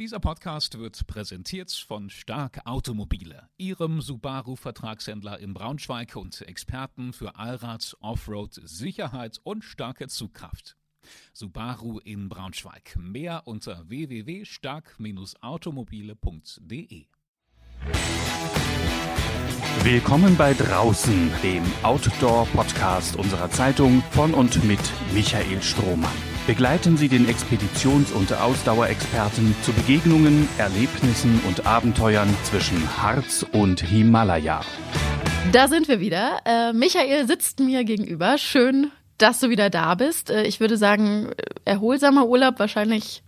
Dieser Podcast wird präsentiert von Stark Automobile, Ihrem Subaru-Vertragshändler in Braunschweig und Experten für Allrad, Offroad, Sicherheit und starke Zugkraft. Subaru in Braunschweig. Mehr unter www.stark-automobile.de. Willkommen bei Draußen, dem Outdoor-Podcast unserer Zeitung von und mit Michael Strohmann. Begleiten Sie den Expeditions- und Ausdauerexperten zu Begegnungen, Erlebnissen und Abenteuern zwischen Harz und Himalaya. Da sind wir wieder. Äh, Michael sitzt mir gegenüber. Schön, dass du wieder da bist. Äh, ich würde sagen, erholsamer Urlaub wahrscheinlich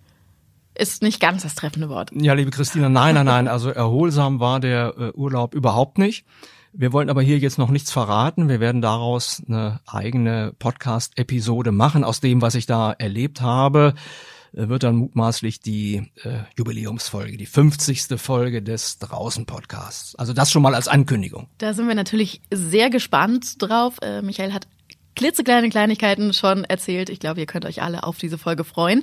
ist nicht ganz das treffende Wort. Ja, liebe Christina, nein, nein, nein. Also erholsam war der äh, Urlaub überhaupt nicht. Wir wollen aber hier jetzt noch nichts verraten. Wir werden daraus eine eigene Podcast-Episode machen. Aus dem, was ich da erlebt habe, äh, wird dann mutmaßlich die äh, Jubiläumsfolge, die 50. Folge des Draußen-Podcasts. Also das schon mal als Ankündigung. Da sind wir natürlich sehr gespannt drauf. Äh, Michael hat klitzekleine Kleinigkeiten schon erzählt. Ich glaube, ihr könnt euch alle auf diese Folge freuen.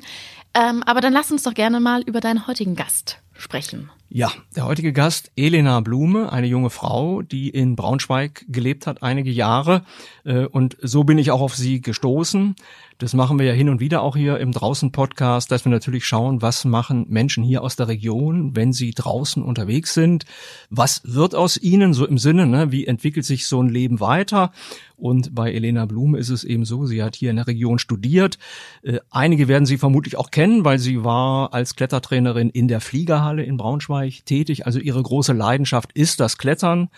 Ähm, aber dann lass uns doch gerne mal über deinen heutigen Gast sprechen. Ja, der heutige Gast, Elena Blume, eine junge Frau, die in Braunschweig gelebt hat einige Jahre. Äh, und so bin ich auch auf sie gestoßen. Das machen wir ja hin und wieder auch hier im Draußen-Podcast, dass wir natürlich schauen, was machen Menschen hier aus der Region, wenn sie draußen unterwegs sind. Was wird aus ihnen, so im Sinne, ne, wie entwickelt sich so ein Leben weiter? Und bei Elena Blume ist es eben so, sie hat hier in der Region studiert. Äh, einige werden sie vermutlich auch kennen, weil sie war als Klettertrainerin in der Fliegerhalle in Braunschweig tätig. Also ihre große Leidenschaft ist das Klettern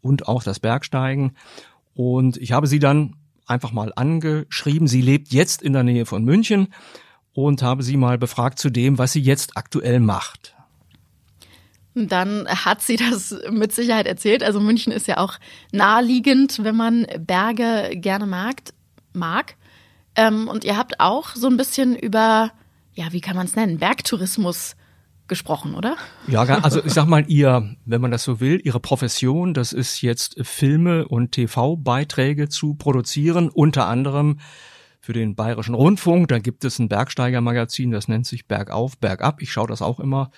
und auch das Bergsteigen. Und ich habe sie dann einfach mal angeschrieben. Sie lebt jetzt in der Nähe von München und habe sie mal befragt zu dem, was sie jetzt aktuell macht. Dann hat sie das mit Sicherheit erzählt. Also München ist ja auch naheliegend, wenn man Berge gerne mag. mag. Ähm, und ihr habt auch so ein bisschen über, ja, wie kann man es nennen, Bergtourismus gesprochen, oder? Ja, also ich sag mal, ihr, wenn man das so will, ihre Profession, das ist jetzt Filme und TV-Beiträge zu produzieren, unter anderem für den Bayerischen Rundfunk. Da gibt es ein Bergsteigermagazin, das nennt sich Bergauf, Bergab. Ich schaue das auch immer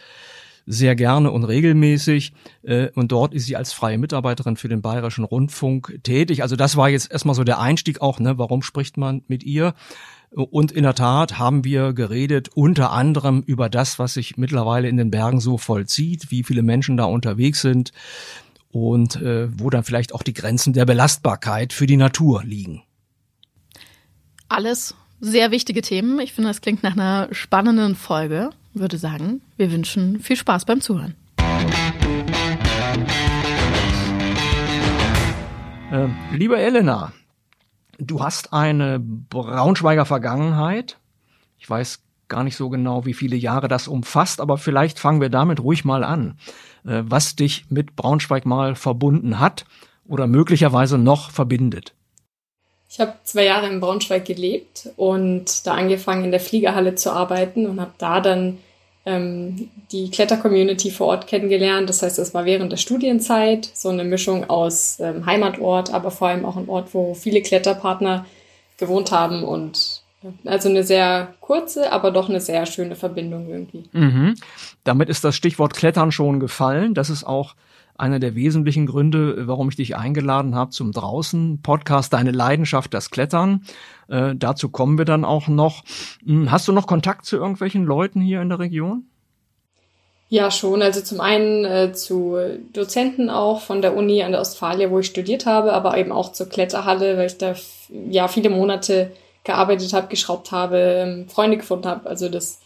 sehr gerne und regelmäßig. Äh, und dort ist sie als freie Mitarbeiterin für den Bayerischen Rundfunk tätig. Also das war jetzt erstmal so der Einstieg auch, ne? Warum spricht man mit ihr? Und in der Tat haben wir geredet unter anderem über das, was sich mittlerweile in den Bergen so vollzieht, wie viele Menschen da unterwegs sind und äh, wo dann vielleicht auch die Grenzen der Belastbarkeit für die Natur liegen. Alles sehr wichtige Themen. Ich finde, das klingt nach einer spannenden Folge. Würde sagen, wir wünschen viel Spaß beim Zuhören. Äh, liebe Elena, Du hast eine Braunschweiger Vergangenheit. Ich weiß gar nicht so genau, wie viele Jahre das umfasst, aber vielleicht fangen wir damit ruhig mal an. Äh, was dich mit Braunschweig mal verbunden hat oder möglicherweise noch verbindet. Ich habe zwei Jahre in Braunschweig gelebt und da angefangen in der Fliegerhalle zu arbeiten und habe da dann ähm, die Kletter-Community vor Ort kennengelernt. Das heißt, es war während der Studienzeit so eine Mischung aus ähm, Heimatort, aber vor allem auch ein Ort, wo viele Kletterpartner gewohnt haben und äh, also eine sehr kurze, aber doch eine sehr schöne Verbindung irgendwie. Mhm. Damit ist das Stichwort Klettern schon gefallen. Das ist auch einer der wesentlichen Gründe, warum ich dich eingeladen habe zum Draußen-Podcast, deine Leidenschaft, das Klettern. Äh, dazu kommen wir dann auch noch. Hm, hast du noch Kontakt zu irgendwelchen Leuten hier in der Region? Ja, schon. Also zum einen äh, zu Dozenten auch von der Uni an der Ostfalia, wo ich studiert habe, aber eben auch zur Kletterhalle, weil ich da ja viele Monate gearbeitet habe, geschraubt habe, ähm, Freunde gefunden habe. Also das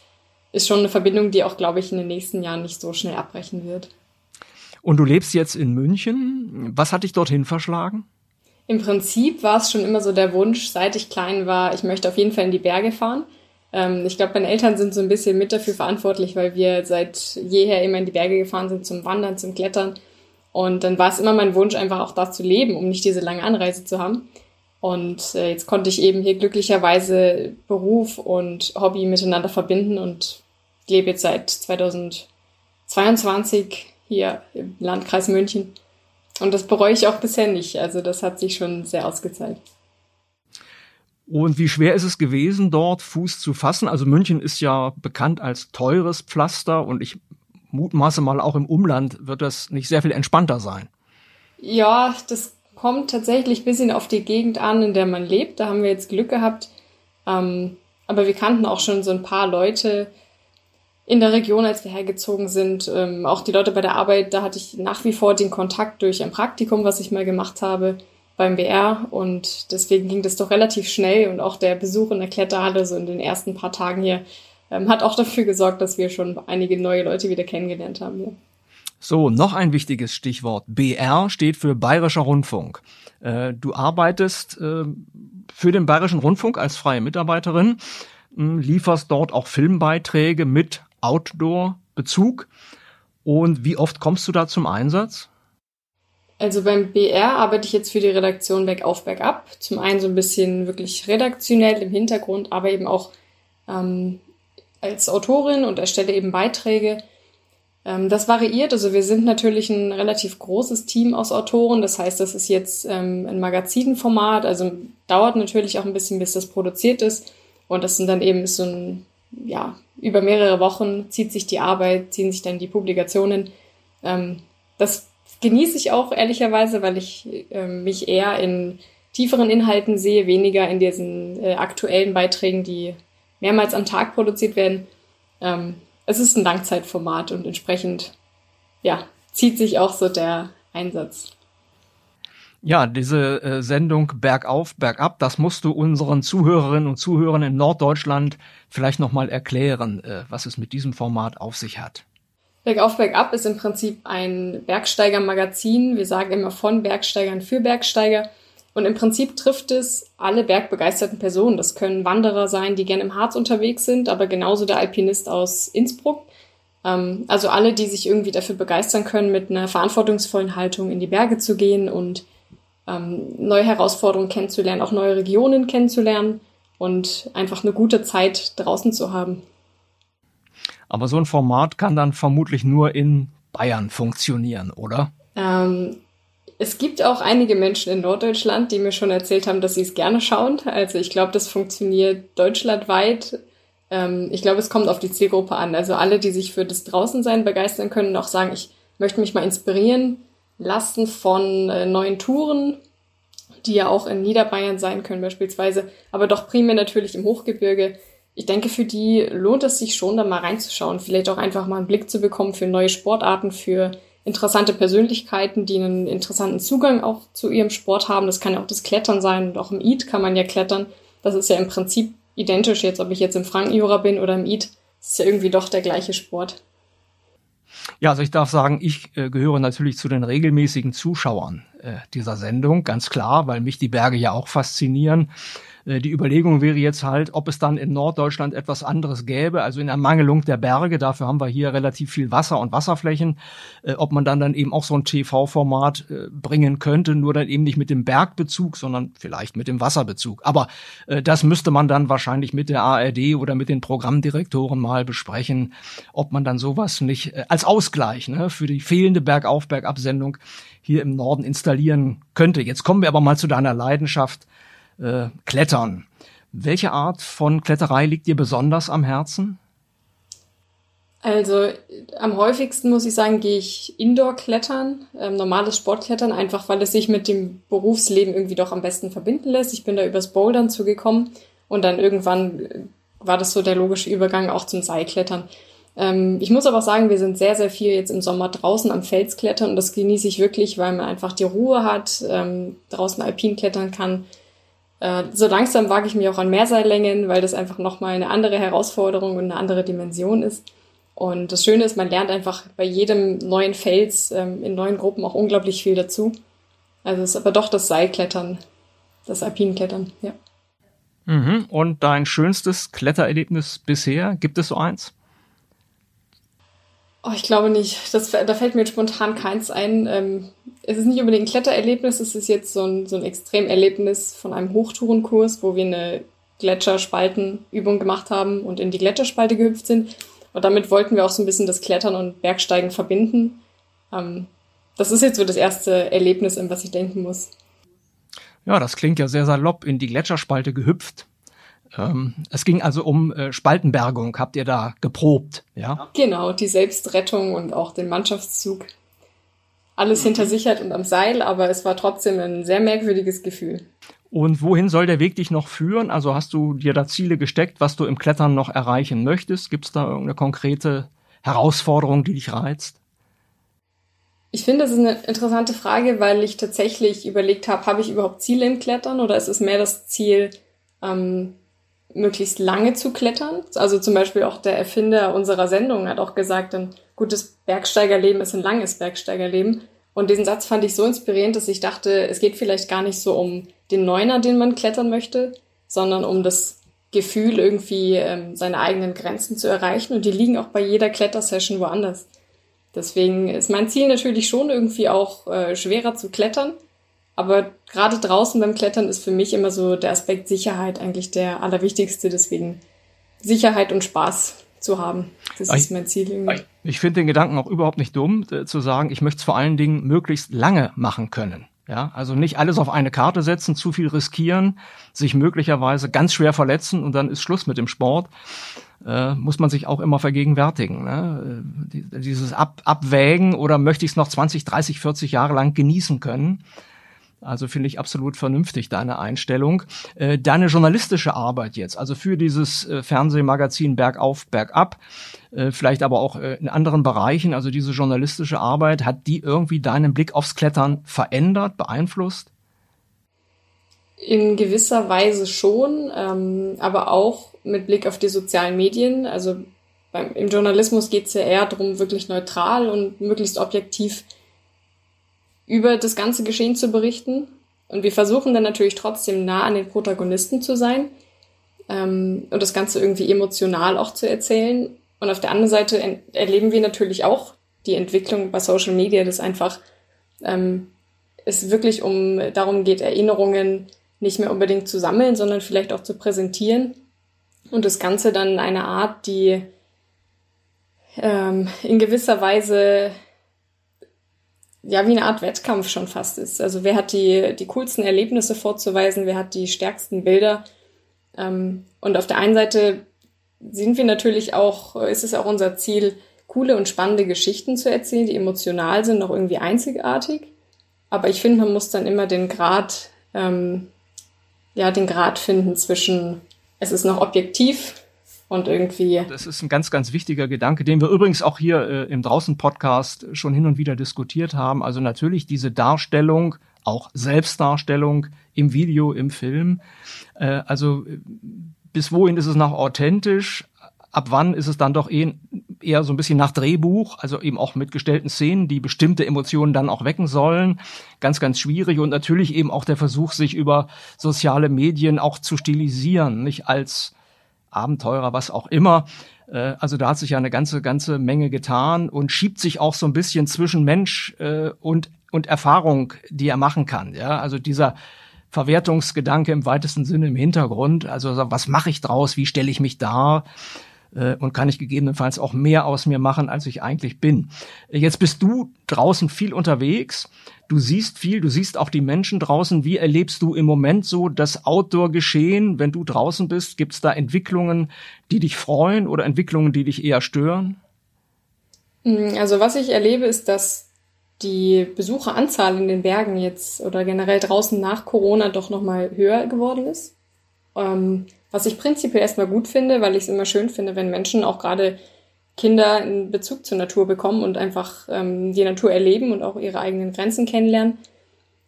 ist schon eine Verbindung, die auch, glaube ich, in den nächsten Jahren nicht so schnell abbrechen wird. Und du lebst jetzt in München. Was hat dich dorthin verschlagen? Im Prinzip war es schon immer so der Wunsch, seit ich klein war, ich möchte auf jeden Fall in die Berge fahren. Ähm, ich glaube, meine Eltern sind so ein bisschen mit dafür verantwortlich, weil wir seit jeher immer in die Berge gefahren sind zum Wandern, zum Klettern. Und dann war es immer mein Wunsch, einfach auch da zu leben, um nicht diese lange Anreise zu haben. Und äh, jetzt konnte ich eben hier glücklicherweise Beruf und Hobby miteinander verbinden und lebe jetzt seit 2022 hier im Landkreis München. Und das bereue ich auch bisher nicht. Also das hat sich schon sehr ausgezahlt. Und wie schwer ist es gewesen, dort Fuß zu fassen? Also München ist ja bekannt als teures Pflaster und ich mutmaße mal auch im Umland wird das nicht sehr viel entspannter sein. Ja, das kommt tatsächlich ein bisschen auf die Gegend an, in der man lebt. Da haben wir jetzt Glück gehabt. Ähm, aber wir kannten auch schon so ein paar Leute in der Region, als wir hergezogen sind. Ähm, auch die Leute bei der Arbeit, da hatte ich nach wie vor den Kontakt durch ein Praktikum, was ich mal gemacht habe beim BR und deswegen ging das doch relativ schnell und auch der Besuch in der Kletterhalle so in den ersten paar Tagen hier ähm, hat auch dafür gesorgt, dass wir schon einige neue Leute wieder kennengelernt haben hier. So, noch ein wichtiges Stichwort. BR steht für Bayerischer Rundfunk. Äh, du arbeitest äh, für den Bayerischen Rundfunk als freie Mitarbeiterin, äh, lieferst dort auch Filmbeiträge mit Outdoor-Bezug. Und wie oft kommst du da zum Einsatz? Also beim BR arbeite ich jetzt für die Redaktion Bergauf, Bergab. Zum einen so ein bisschen wirklich redaktionell im Hintergrund, aber eben auch ähm, als Autorin und erstelle eben Beiträge. Ähm, das variiert. Also wir sind natürlich ein relativ großes Team aus Autoren. Das heißt, das ist jetzt ähm, ein Magazinformat. Also dauert natürlich auch ein bisschen, bis das produziert ist. Und das sind dann eben so ein, ja, über mehrere Wochen zieht sich die Arbeit, ziehen sich dann die Publikationen. Ähm, das genieße ich auch ehrlicherweise, weil ich äh, mich eher in tieferen Inhalten sehe, weniger in diesen äh, aktuellen Beiträgen, die mehrmals am Tag produziert werden. Ähm, es ist ein Langzeitformat und entsprechend, ja, zieht sich auch so der Einsatz. Ja, diese äh, Sendung Bergauf, Bergab, das musst du unseren Zuhörerinnen und Zuhörern in Norddeutschland vielleicht nochmal erklären, äh, was es mit diesem Format auf sich hat. Bergauf, Bergab ist im Prinzip ein Bergsteigermagazin. Wir sagen immer von Bergsteigern für Bergsteiger. Und im Prinzip trifft es alle bergbegeisterten Personen. Das können Wanderer sein, die gerne im Harz unterwegs sind, aber genauso der Alpinist aus Innsbruck. Ähm, also alle, die sich irgendwie dafür begeistern können, mit einer verantwortungsvollen Haltung in die Berge zu gehen und ähm, neue Herausforderungen kennenzulernen, auch neue Regionen kennenzulernen und einfach eine gute Zeit draußen zu haben. Aber so ein Format kann dann vermutlich nur in Bayern funktionieren, oder? Ähm, es gibt auch einige Menschen in Norddeutschland, die mir schon erzählt haben, dass sie es gerne schauen. Also ich glaube, das funktioniert deutschlandweit. Ähm, ich glaube, es kommt auf die Zielgruppe an. Also alle, die sich für das Draußensein begeistern können auch sagen, ich möchte mich mal inspirieren lassen von äh, neuen Touren, die ja auch in Niederbayern sein können beispielsweise, aber doch primär natürlich im Hochgebirge ich denke, für die lohnt es sich schon, da mal reinzuschauen. Vielleicht auch einfach mal einen Blick zu bekommen für neue Sportarten, für interessante Persönlichkeiten, die einen interessanten Zugang auch zu ihrem Sport haben. Das kann ja auch das Klettern sein und auch im Eid kann man ja klettern. Das ist ja im Prinzip identisch jetzt, ob ich jetzt im Frankenjura bin oder im Eid. Das ist ja irgendwie doch der gleiche Sport. Ja, also ich darf sagen, ich äh, gehöre natürlich zu den regelmäßigen Zuschauern äh, dieser Sendung, ganz klar, weil mich die Berge ja auch faszinieren. Äh, die Überlegung wäre jetzt halt, ob es dann in Norddeutschland etwas anderes gäbe, also in Ermangelung der Berge, dafür haben wir hier relativ viel Wasser und Wasserflächen, äh, ob man dann dann eben auch so ein TV-Format äh, bringen könnte, nur dann eben nicht mit dem Bergbezug, sondern vielleicht mit dem Wasserbezug. Aber das müsste man dann wahrscheinlich mit der ARD oder mit den Programmdirektoren mal besprechen, ob man dann sowas nicht als Ausgleich ne, für die fehlende Bergauf-Bergab-Sendung hier im Norden installieren könnte. Jetzt kommen wir aber mal zu deiner Leidenschaft äh, Klettern. Welche Art von Kletterei liegt dir besonders am Herzen? Also am häufigsten muss ich sagen, gehe ich Indoor-Klettern, ähm, normales Sportklettern, einfach weil es sich mit dem Berufsleben irgendwie doch am besten verbinden lässt. Ich bin da übers Bouldern zugekommen und dann irgendwann äh, war das so der logische Übergang auch zum Seilklettern. Ähm, ich muss aber sagen, wir sind sehr, sehr viel jetzt im Sommer draußen am Fels klettern und das genieße ich wirklich, weil man einfach die Ruhe hat, ähm, draußen alpin klettern kann äh, so langsam wage ich mich auch an Mehrseillängen, weil das einfach nochmal eine andere Herausforderung und eine andere Dimension ist. Und das Schöne ist, man lernt einfach bei jedem neuen Fels ähm, in neuen Gruppen auch unglaublich viel dazu. Also es ist aber doch das Seilklettern, das Alpinklettern, ja. Mhm. Und dein schönstes Klettererlebnis bisher, gibt es so eins? Oh, ich glaube nicht. Das, da fällt mir spontan keins ein. Ähm, es ist nicht unbedingt ein Klettererlebnis, es ist jetzt so ein, so ein Extremerlebnis von einem Hochtourenkurs, wo wir eine Gletscherspaltenübung gemacht haben und in die Gletscherspalte gehüpft sind. Und damit wollten wir auch so ein bisschen das Klettern und Bergsteigen verbinden. Ähm, das ist jetzt so das erste Erlebnis, an was ich denken muss. Ja, das klingt ja sehr salopp, in die Gletscherspalte gehüpft. Ähm, es ging also um äh, Spaltenbergung, habt ihr da geprobt, ja? Genau, die Selbstrettung und auch den Mannschaftszug. Alles hinter Sicherheit und am Seil, aber es war trotzdem ein sehr merkwürdiges Gefühl. Und wohin soll der Weg dich noch führen? Also hast du dir da Ziele gesteckt, was du im Klettern noch erreichen möchtest? Gibt es da irgendeine konkrete Herausforderung, die dich reizt? Ich finde, das ist eine interessante Frage, weil ich tatsächlich überlegt habe, habe ich überhaupt Ziele im Klettern oder ist es mehr das Ziel, ähm, möglichst lange zu klettern? Also zum Beispiel auch der Erfinder unserer Sendung hat auch gesagt, ein gutes Bergsteigerleben ist ein langes Bergsteigerleben. Und diesen Satz fand ich so inspirierend, dass ich dachte, es geht vielleicht gar nicht so um den Neuner, den man klettern möchte, sondern um das Gefühl, irgendwie ähm, seine eigenen Grenzen zu erreichen. Und die liegen auch bei jeder Klettersession woanders. Deswegen ist mein Ziel natürlich schon irgendwie auch äh, schwerer zu klettern. Aber gerade draußen beim Klettern ist für mich immer so der Aspekt Sicherheit eigentlich der allerwichtigste. Deswegen Sicherheit und Spaß zu haben. Das ich, ist mein Ziel irgendwie. Ich finde den Gedanken auch überhaupt nicht dumm, äh, zu sagen, ich möchte es vor allen Dingen möglichst lange machen können. Ja, also nicht alles auf eine Karte setzen, zu viel riskieren, sich möglicherweise ganz schwer verletzen und dann ist Schluss mit dem Sport äh, muss man sich auch immer vergegenwärtigen. Ne? Äh, dieses Ab Abwägen oder möchte ich es noch 20, 30, 40 Jahre lang genießen können. Also finde ich absolut vernünftig deine Einstellung. Äh, deine journalistische Arbeit jetzt, also für dieses äh, Fernsehmagazin Bergauf, Bergab, äh, vielleicht aber auch in anderen Bereichen, also diese journalistische Arbeit, hat die irgendwie deinen Blick aufs Klettern verändert, beeinflusst? In gewisser Weise schon, ähm, aber auch mit Blick auf die sozialen Medien. Also beim, im Journalismus geht es ja eher darum, wirklich neutral und möglichst objektiv über das ganze Geschehen zu berichten. Und wir versuchen dann natürlich trotzdem nah an den Protagonisten zu sein ähm, und das Ganze irgendwie emotional auch zu erzählen. Und auf der anderen Seite erleben wir natürlich auch die Entwicklung bei Social Media, dass einfach ähm, es wirklich um darum geht, Erinnerungen nicht mehr unbedingt zu sammeln, sondern vielleicht auch zu präsentieren und das Ganze dann in einer Art, die ähm, in gewisser Weise ja wie eine Art Wettkampf schon fast ist. Also wer hat die, die coolsten Erlebnisse vorzuweisen, wer hat die stärksten Bilder. Ähm, und auf der einen Seite sind wir natürlich auch, ist es auch unser Ziel, coole und spannende Geschichten zu erzählen, die emotional sind, auch irgendwie einzigartig. Aber ich finde, man muss dann immer den Grad ähm, ja, den Grad finden zwischen, es ist noch objektiv und irgendwie. Das ist ein ganz, ganz wichtiger Gedanke, den wir übrigens auch hier äh, im Draußen-Podcast schon hin und wieder diskutiert haben. Also natürlich diese Darstellung, auch Selbstdarstellung im Video, im Film. Äh, also äh, bis wohin ist es noch authentisch? Ab wann ist es dann doch eh eher so ein bisschen nach Drehbuch, also eben auch mit gestellten Szenen, die bestimmte Emotionen dann auch wecken sollen. Ganz, ganz schwierig und natürlich eben auch der Versuch, sich über soziale Medien auch zu stilisieren, nicht als Abenteurer, was auch immer. Äh, also da hat sich ja eine ganze, ganze Menge getan und schiebt sich auch so ein bisschen zwischen Mensch äh, und, und Erfahrung, die er machen kann. Ja, also dieser Verwertungsgedanke im weitesten Sinne im Hintergrund. Also was mache ich draus? Wie stelle ich mich dar? Äh, und kann ich gegebenenfalls auch mehr aus mir machen, als ich eigentlich bin. Jetzt bist du draußen viel unterwegs. Du siehst viel, du siehst auch die Menschen draußen. Wie erlebst du im Moment so das Outdoor-Geschehen, wenn du draußen bist? Gibt es da Entwicklungen, die dich freuen oder Entwicklungen, die dich eher stören? Mm, also was ich erlebe, ist, dass die Besucheranzahl in den Bergen jetzt oder generell draußen nach Corona doch nochmal höher geworden ist. Ähm, was ich prinzipiell erstmal gut finde, weil ich es immer schön finde, wenn Menschen auch gerade Kinder einen Bezug zur Natur bekommen und einfach ähm, die Natur erleben und auch ihre eigenen Grenzen kennenlernen.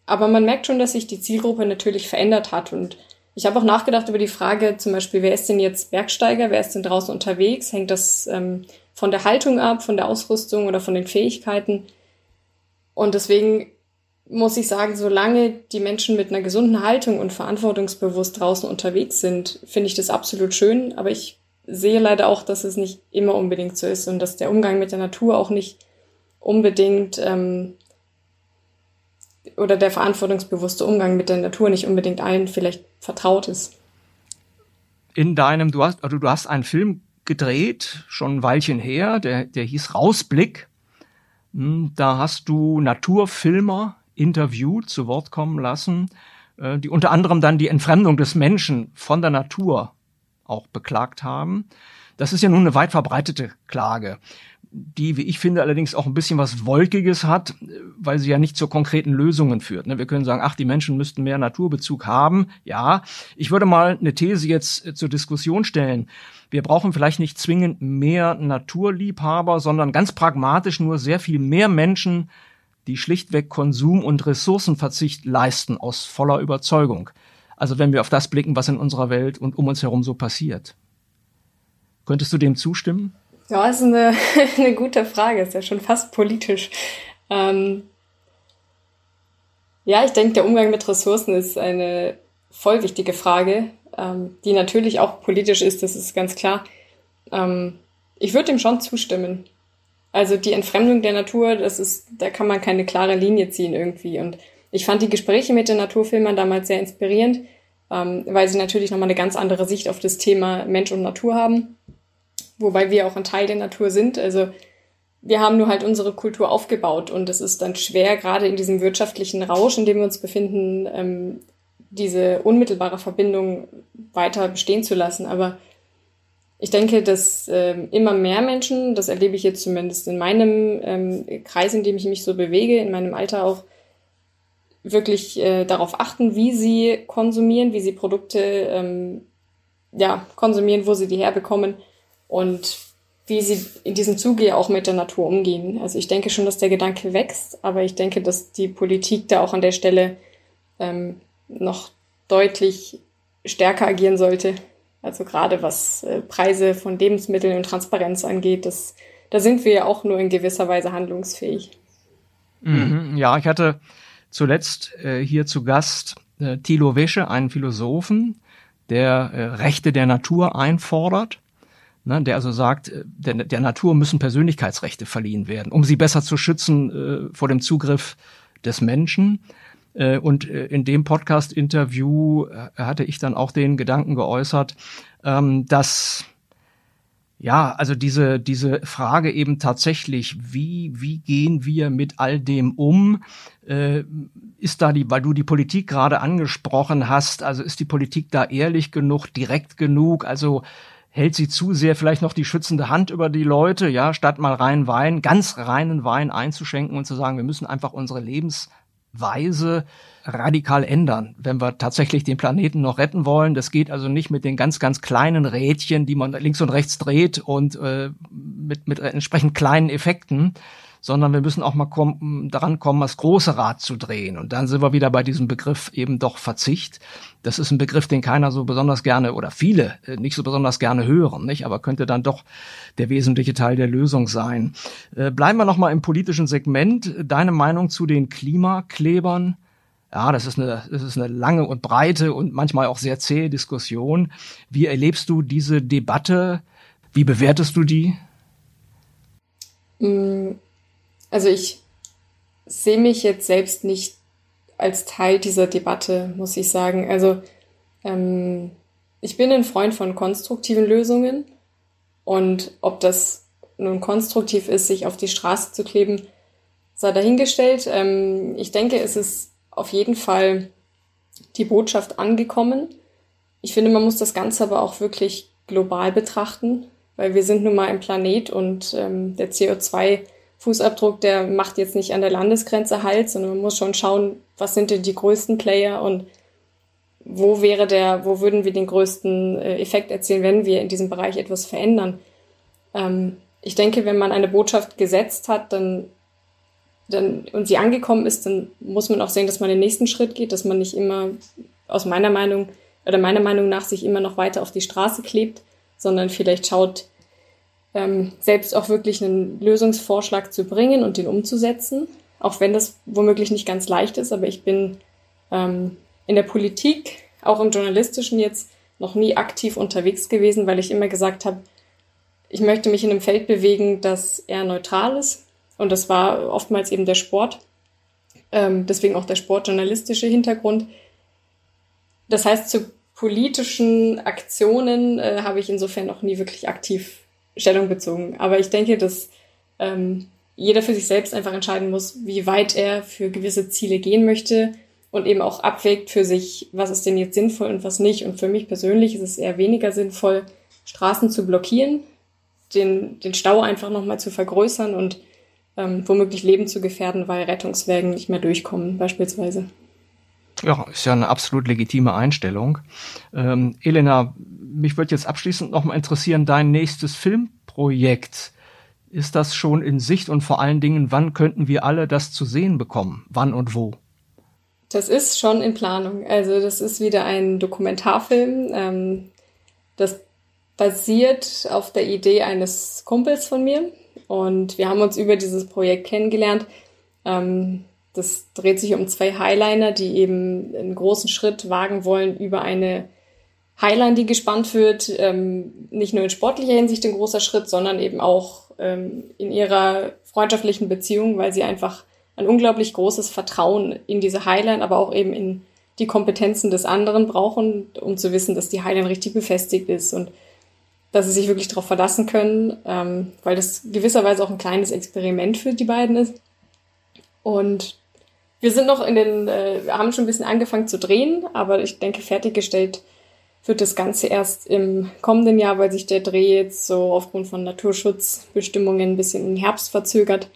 Aber man merkt schon, dass sich die Zielgruppe natürlich verändert hat. Und ich habe auch nachgedacht über die Frage, zum Beispiel, wer ist denn jetzt Bergsteiger, wer ist denn draußen unterwegs? Hängt das ähm, von der Haltung ab, von der Ausrüstung oder von den Fähigkeiten? Und deswegen muss ich sagen, solange die Menschen mit einer gesunden Haltung und verantwortungsbewusst draußen unterwegs sind, finde ich das absolut schön. Aber ich sehe leider auch, dass es nicht immer unbedingt so ist und dass der Umgang mit der Natur auch nicht unbedingt ähm, oder der verantwortungsbewusste Umgang mit der Natur nicht unbedingt allen vielleicht vertraut ist. In deinem, du hast, also du hast einen Film gedreht, schon ein Weilchen her, der, der hieß Rausblick. Hm, da hast du Naturfilmer interviewt, zu Wort kommen lassen. äh, die unter anderem dann die Entfremdung des Menschen von der Natur auch beklagt haben. Das ist ja nun eine weit verbreitete Klage die, wie ich finde, allerdings auch ein bisschen was Wolkiges hat, weil sie ja nicht zu konkreten Lösungen führt. Ne? Wir können sagen, ach, die Menschen müssten mehr Naturbezug haben. Ja, ich würde mal eine These jetzt äh, zur Diskussion stellen. Wir brauchen vielleicht nicht zwingend mehr Naturliebhaber, sondern ganz pragmatisch nur sehr viel mehr Menschen, die schlichtweg Konsum- und Ressourcenverzicht leisten aus voller Überzeugung. Also wenn wir auf das blicken, was in unserer Welt und um uns herum so passiert. Könntest du dem zustimmen? Ja, ist eine, eine gute Frage, ist ja schon fast politisch. Ähm ja, ich denke, der Umgang mit Ressourcen ist eine voll wichtige Frage, ähm, die natürlich auch politisch ist, das ist ganz klar. Ähm ich würde dem schon zustimmen. Also die Entfremdung der Natur, das ist, da kann man keine klare Linie ziehen irgendwie. Und ich fand die Gespräche mit den Naturfilmern damals sehr inspirierend, ähm, weil sie natürlich nochmal eine ganz andere Sicht auf das Thema Mensch und Natur haben wobei wir auch ein Teil der Natur sind. Also wir haben nur halt unsere Kultur aufgebaut und es ist dann schwer, gerade in diesem wirtschaftlichen Rausch, in dem wir uns befinden, ähm, diese unmittelbare Verbindung weiter bestehen zu lassen. Aber ich denke, dass ähm, immer mehr Menschen, das erlebe ich jetzt zumindest in meinem ähm, Kreis, in dem ich mich so bewege, in meinem Alter auch, wirklich äh, darauf achten, wie sie konsumieren, wie sie Produkte ähm, ja, konsumieren, wo sie die herbekommen und wie sie in diesem Zuge auch mit der Natur umgehen. Also ich denke schon, dass der Gedanke wächst, aber ich denke, dass die Politik da auch an der Stelle ähm, noch deutlich stärker agieren sollte. Also gerade was äh, Preise von Lebensmitteln und Transparenz angeht, das, da sind wir ja auch nur in gewisser Weise handlungsfähig. Mhm, ja, ich hatte zuletzt äh, hier zu Gast äh, Thilo Wesche, einen Philosophen, der äh, Rechte der Natur einfordert ne, der also sagt, äh, der, der Natur müssen Persönlichkeitsrechte verliehen werden, um sie besser zu schützen äh, vor dem Zugriff des Menschen. Äh, und äh, in dem Podcast-Interview äh, hatte ich dann auch den Gedanken geäußert, ähm, dass ja, also diese, diese Frage eben tatsächlich, wie, wie gehen wir mit all dem um? Äh, ist da die, weil du die Politik gerade angesprochen hast, also ist die Politik da ehrlich genug, direkt genug? Also hält sie zu sehr vielleicht noch die schützende Hand über die Leute, ja, statt mal rein Wein, ganz reinen Wein einzuschenken und zu sagen, wir müssen einfach unsere Lebensweise radikal ändern, wenn wir tatsächlich den Planeten noch retten wollen. Das geht also nicht mit den ganz, ganz kleinen Rädchen, die man links und rechts dreht und äh, mit, mit entsprechend kleinen Effekten, sondern wir müssen auch mal kommen, daran kommen, das große Rad zu drehen. Und dann sind wir wieder bei diesem Begriff eben doch Verzicht. Das ist ein Begriff, den keiner so besonders gerne oder viele äh, nicht so besonders gerne hören, nicht? Aber könnte dann doch der wesentliche Teil der Lösung sein. Äh, bleiben wir noch mal im politischen Segment. Deine Meinung zu den Klimaklebern? Ja, das ist eine, das ist eine lange und breite und manchmal auch sehr zähe Diskussion. Wie erlebst du diese Debatte? Wie bewertest du die? Also ich sehe mich jetzt selbst nicht als Teil dieser Debatte, muss ich sagen. Also ähm, ich bin ein Freund von konstruktiven Lösungen und ob das nun konstruktiv ist, sich auf die Straße zu kleben, sei dahingestellt. Ähm, ich denke, es ist auf jeden Fall die Botschaft angekommen. Ich finde, man muss das Ganze aber auch wirklich global betrachten, weil wir sind nun mal ein Planet und ähm, der CO2 Fußabdruck, der macht jetzt nicht an der Landesgrenze Halt, sondern man muss schon schauen, was sind denn die größten Player und wo wäre der, wo würden wir den größten äh, Effekt erzielen, wenn wir in diesem Bereich etwas verändern. Ähm, ich denke, wenn man eine Botschaft gesetzt hat, dann, dann und sie angekommen ist, dann muss man auch sehen, dass man den nächsten Schritt geht, dass man nicht immer aus meiner Meinung oder meiner Meinung nach sich immer noch weiter auf die Straße klebt, sondern vielleicht schaut, ähm, selbst auch wirklich einen Lösungsvorschlag zu bringen und den umzusetzen, auch wenn das womöglich nicht ganz leicht ist, aber ich bin ähm, in der Politik, auch im journalistischen jetzt, noch nie aktiv unterwegs gewesen, weil ich immer gesagt habe, ich möchte mich in einem Feld bewegen, das eher neutral ist. Und das war oftmals eben der Sport. Ähm, deswegen auch der sportjournalistische Hintergrund. Das heißt, zu politischen Aktionen äh, habe ich insofern noch nie wirklich aktiv Stellung bezogen. Aber ich denke, dass ähm, jeder für sich selbst einfach entscheiden muss, wie weit er für gewisse Ziele gehen möchte und eben auch abwägt für sich, was ist denn jetzt sinnvoll und was nicht. Und für mich persönlich ist es eher weniger sinnvoll, Straßen zu blockieren, den, den Stau einfach nochmal zu vergrößern und ähm, womöglich Leben zu gefährden, weil Rettungswägen nicht mehr durchkommen, beispielsweise. Ja, ist ja eine absolut legitime Einstellung. Ähm, Elena, mich würde jetzt abschließend nochmal interessieren, dein nächstes Filmprojekt. Ist das schon in Sicht und vor allen Dingen, wann könnten wir alle das zu sehen bekommen? Wann und wo? Das ist schon in Planung. Also das ist wieder ein Dokumentarfilm. Ähm, das basiert auf der Idee eines Kumpels von mir. Und wir haben uns über dieses Projekt kennengelernt. Ähm, das dreht sich um zwei Highliner, die eben einen großen Schritt wagen wollen über eine Highline, die gespannt wird. Ähm, nicht nur in sportlicher Hinsicht ein großer Schritt, sondern eben auch ähm, in ihrer freundschaftlichen Beziehung, weil sie einfach ein unglaublich großes Vertrauen in diese Highline, aber auch eben in die Kompetenzen des anderen brauchen, um zu wissen, dass die Highline richtig befestigt ist und dass sie sich wirklich darauf verlassen können, ähm, weil das gewisserweise auch ein kleines Experiment für die beiden ist. Und wir sind noch in den, äh, wir haben schon ein bisschen angefangen zu drehen, aber ich denke, fertiggestellt wird das Ganze erst im kommenden Jahr, weil sich der Dreh jetzt so aufgrund von Naturschutzbestimmungen ein bisschen im Herbst verzögert.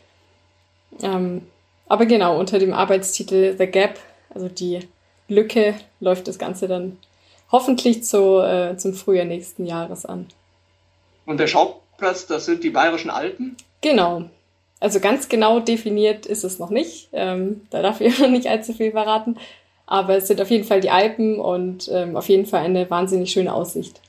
Ähm, aber genau, unter dem Arbeitstitel The Gap, also die Lücke, läuft das Ganze dann hoffentlich zu, äh, zum Frühjahr nächsten Jahres an. Und der Schauplatz, das sind die Bayerischen Alpen? Genau. Also ganz genau definiert ist es noch nicht. Ähm, da darf ich noch nicht allzu viel verraten. Aber es sind auf jeden Fall die Alpen und ähm, auf jeden Fall eine wahnsinnig schöne Aussicht.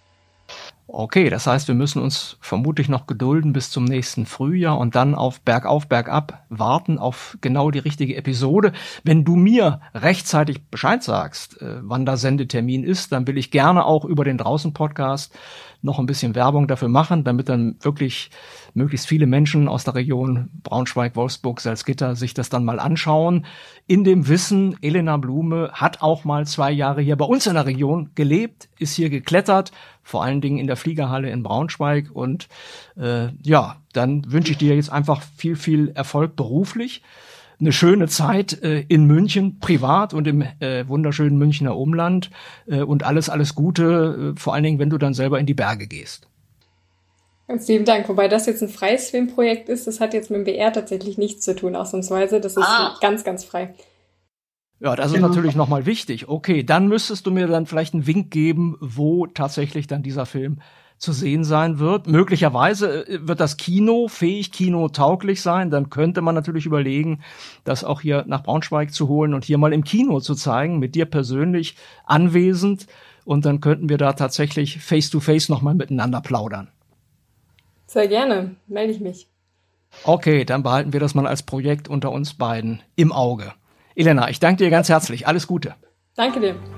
Okay, das heißt, wir müssen uns vermutlich noch gedulden bis zum nächsten Frühjahr und dann auf Bergauf, Bergab warten auf genau die richtige Episode. Wenn du mir rechtzeitig Bescheid sagst, äh, wann der Sendetermin ist, dann will ich gerne auch über den Draußen-Podcast noch ein bisschen Werbung dafür machen, damit dann wirklich möglichst viele Menschen aus der Region Braunschweig, Wolfsburg, Salzgitter sich das dann mal anschauen. In dem Wissen, Elena Blume hat auch mal zwei Jahre hier bei uns in der Region gelebt, ist hier geklettert, vor allen Dingen in der Fliegerhalle in Braunschweig. Und äh, ja, dann wünsche ich dir jetzt einfach viel, viel Erfolg beruflich eine schöne Zeit äh, in München, privat und im äh, wunderschönen Münchner Umland äh, und alles, alles Gute, äh, vor allen Dingen, wenn du dann selber in die Berge gehst. Ganz lieben Dank. Wobei das jetzt ein freies Filmprojekt ist, das hat jetzt mit dem BR tatsächlich nichts zu tun, ausnahmsweise. Das ist ah. ganz, ganz frei. Ja, das ist genau. natürlich nochmal wichtig. Okay, dann müsstest du mir dann vielleicht einen Wink geben, wo tatsächlich dann dieser Film zu sehen sein wird. Möglicherweise äh, wird das Kino fähig, Kino tauglich sein. Dann könnte man natürlich überlegen, das auch hier nach Braunschweig zu holen und hier mal im Kino zu zeigen, mit dir persönlich anwesend. Und dann könnten wir da tatsächlich face to face nochmal miteinander plaudern. Sehr gerne, melde ich mich. Okay, dann behalten wir das mal als Projekt unter uns beiden im Auge. Elena, ich danke dir ganz herzlich. Alles Gute. Danke dir.